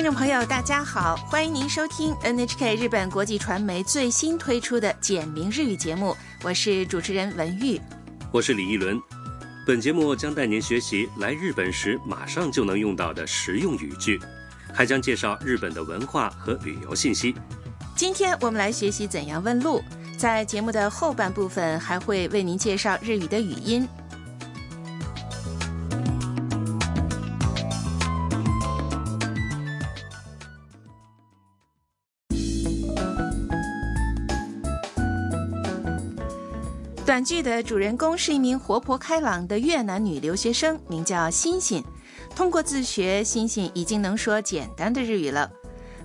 听众朋友，大家好，欢迎您收听 NHK 日本国际传媒最新推出的简明日语节目，我是主持人文玉，我是李一伦。本节目将带您学习来日本时马上就能用到的实用语句，还将介绍日本的文化和旅游信息。今天我们来学习怎样问路，在节目的后半部分还会为您介绍日语的语音。短剧的主人公是一名活泼开朗的越南女留学生，名叫欣欣。通过自学，欣欣已经能说简单的日语了。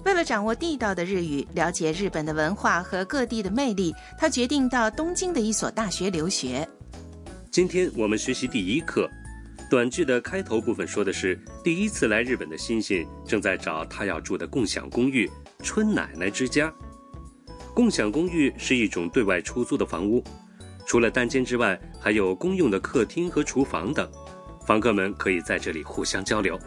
为了掌握地道的日语，了解日本的文化和各地的魅力，她决定到东京的一所大学留学。今天我们学习第一课。短剧的开头部分说的是，第一次来日本的欣欣正在找她要住的共享公寓——春奶奶之家。共享公寓是一种对外出租的房屋。除了单间之外，还有公用的客厅和厨房等，房客们可以在这里互相交流。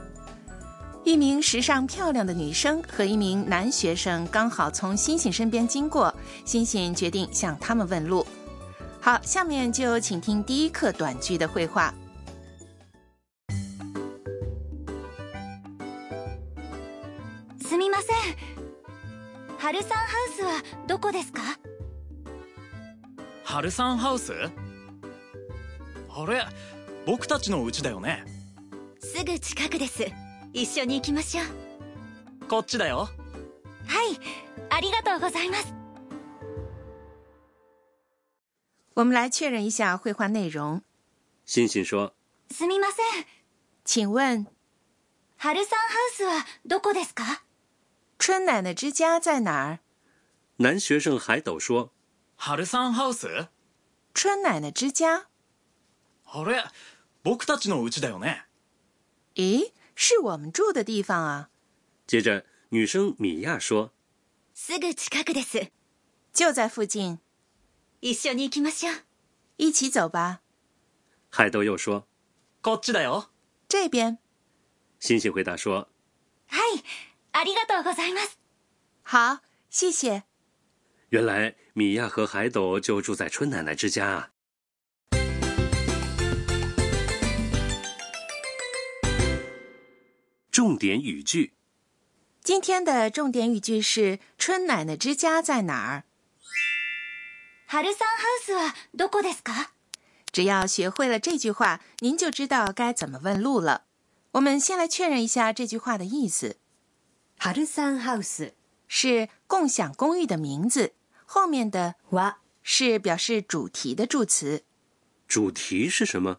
一名时尚漂亮的女生和一名男学生刚好从星星身边经过，星星决定向他们问路。好，下面就请听第一课短剧的绘画。すみません。春さんハウスはどこですか？ 春さんハウス？あれ僕たちの家だよね？すぐ近くです。一緒に行きましょう。こっちだよ。はいありがとうございます。我们来确认一下绘画内容。欣欣说。すみません。请问春さんハウスはどこですか？春奶奶之家在哪儿？男学生海斗说。春さんハウス？春奶奶之家？あれ僕たちの家だよね咦，是我们住的地方啊！接着，女生米娅说すぐ近くです就在附近，一緒に行きましょう一起走吧。海斗又说こっちだよ这边欣欣回答说はいありがとうございます好，谢谢。 ”原来米娅和海斗就住在春奶奶之家啊。重点语句。今天的重点语句是“春奶奶之家在哪儿春さんハウスはどこですか？”。只要学会了这句话，您就知道该怎么问路了。我们先来确认一下这句话的意思：春さんハウス是共享公寓的名字， 后面的は是表示主题的助词。主题是什么？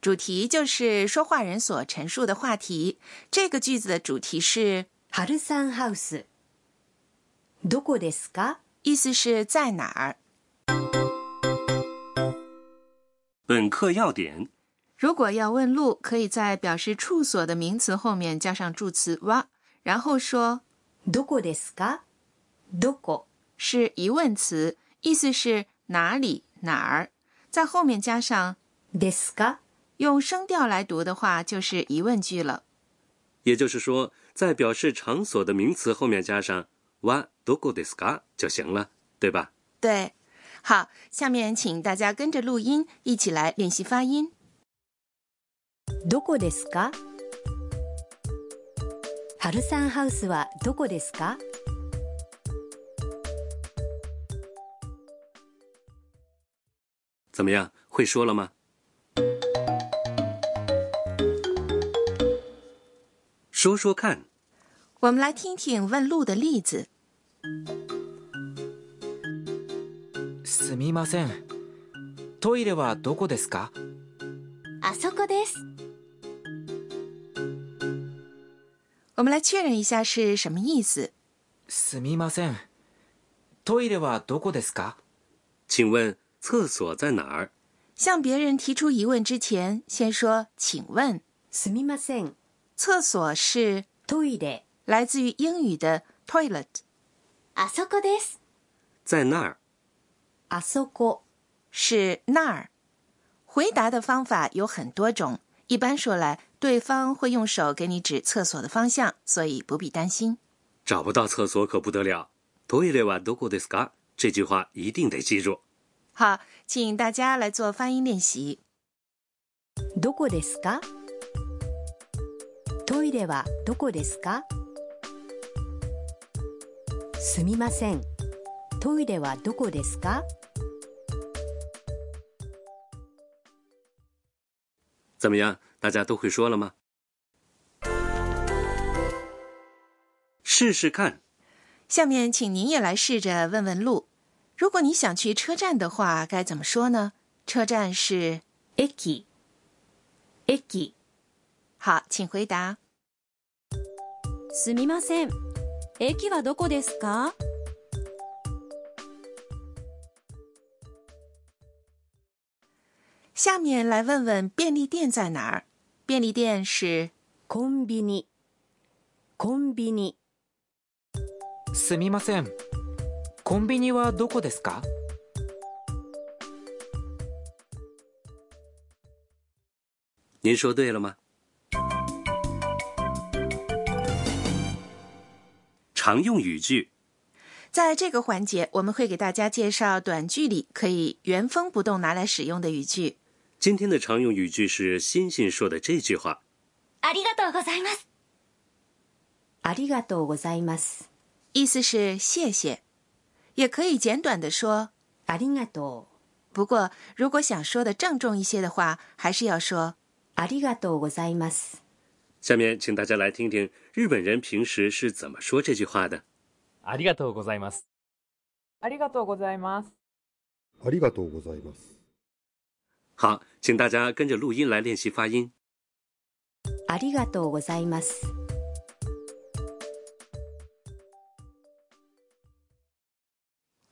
主题就是说话人所陈述的话题。这个句子的主题是春さんハウスどこですか？意思是在哪儿。本课要点：如果要问路，可以在表示处所的名词后面加上助词哇，然后说どこですか？どこ 是疑问词，意思是哪里哪儿，在后面加上ですか？用声调来读的话，就是疑问句了。也就是说，在表示场所的名词后面加上“わどこですか”就行了，对吧？对，好，下面请大家跟着录音一起来练习发音。どこですか？春さんハウスはどこですか？ 怎么样，会说了吗？说说看。我们来听听问路的例子。すみませんトイレはどこですかあそこです。我们来确认一下是什么意思。すみませんトイレはどこですか请问 厕所在哪儿？向别人提出疑问之前，先说“请问すみません。”。厕所是トイレ。来自于英语的 toilet，あそこです。在那儿。あそこ。是那儿。回答的方法有很多种，一般说来 对方会用手给你指厕所的方向，所以不必担心。找不到厕所可不得了。トイレはどこですか？这句话一定得记住。 好，请大家来做发音练习。どこですかトイレはどこですかすみませんトイレはどこですか怎么样？大家都会说了吗？试试看。下面，请您也来试着问问路。 如果你想去车站的话，该怎么说呢？车站是駅駅好，请回答。すみません駅はどこですか下面来问问便利店在哪儿？便利店是コンビニコンビニすみません コンビニはどこですか？您说对了吗？常用语句，在这个环节，我们会给大家介绍短句里可以原封不动拿来使用的语句。今天的常用语句是欣欣说的这句话：“ありがとうございます。”“ありがとうございます。”意思是谢谢。也可以简短的说“ありがとう”。不过，如果想说的郑重一些的话，还是要说“ありがとうございます”。下面，请大家来听听日本人平时是怎么说这句话的。ありがとうございます。ありがとうございます。ありがとうございます。好，请大家跟着录音来练习发音。ありがとうございます。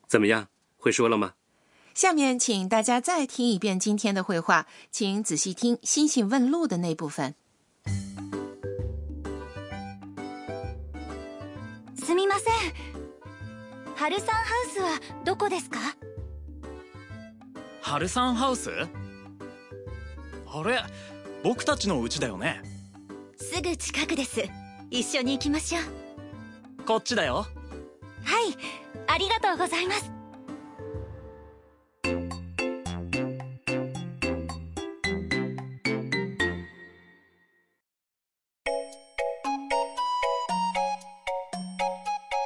怎么样？会说了吗？下面，请大家再听一遍今天的绘画，请仔细听星星问路的那部分。すみません春さんハウスはどこですか？ハルサンハウス？あれ僕たちの家だよね。すぐ近くです一緒に行きましょうこっちだよ。はいありがとうございます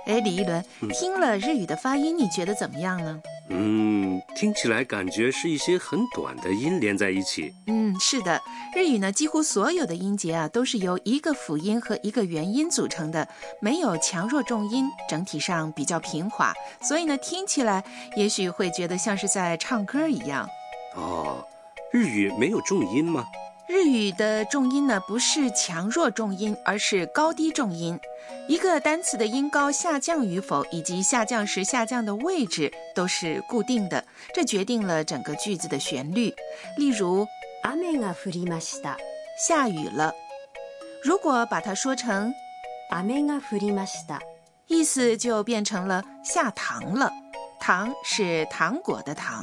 哎，李一伦，听了日语的发音，你觉得怎么样呢？ 嗯，听起来感觉是一些很短的音连在一起。嗯，是的，日语呢，几乎所有的音节啊，都是由一个辅音和一个元音组成的，没有强弱重音，整体上比较平滑，所以呢，听起来也许会觉得像是在唱歌一样。哦，日语没有重音吗？日语的重音呢，不是强弱重音，而是高低重音。一个单词的音高下降与否，以及下降时下降的位置都是固定的，这决定了整个句子的旋律。例如，雨が降りました下雨了，如果把它说成，雨が降りました意思就变成了下糖了。糖是糖果的糖。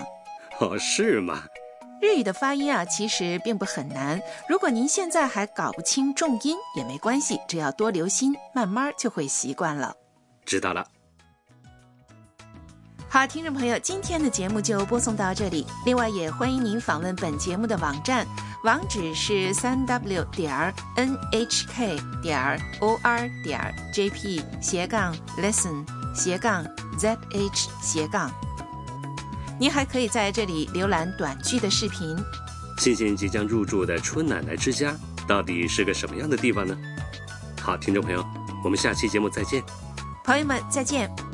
哦，是吗？ 日语的发音啊，其实并不很难。如果您现在还搞不清重音也没关系，只要多留心，慢慢就会习惯了。知道了。好，听众朋友，今天的节目就播送到这里。另外，也欢迎您访问本节目的网站，网址是三 w 点儿 n h k 点儿 o r 点儿 j p 斜杠 lesson 斜杠 z h 斜杠。您还可以在这里浏览短剧的视频。欣欣即将入住的春奶奶之家到底是个什么样的地方呢？好，听众朋友，我们下期节目再见。朋友们，再见。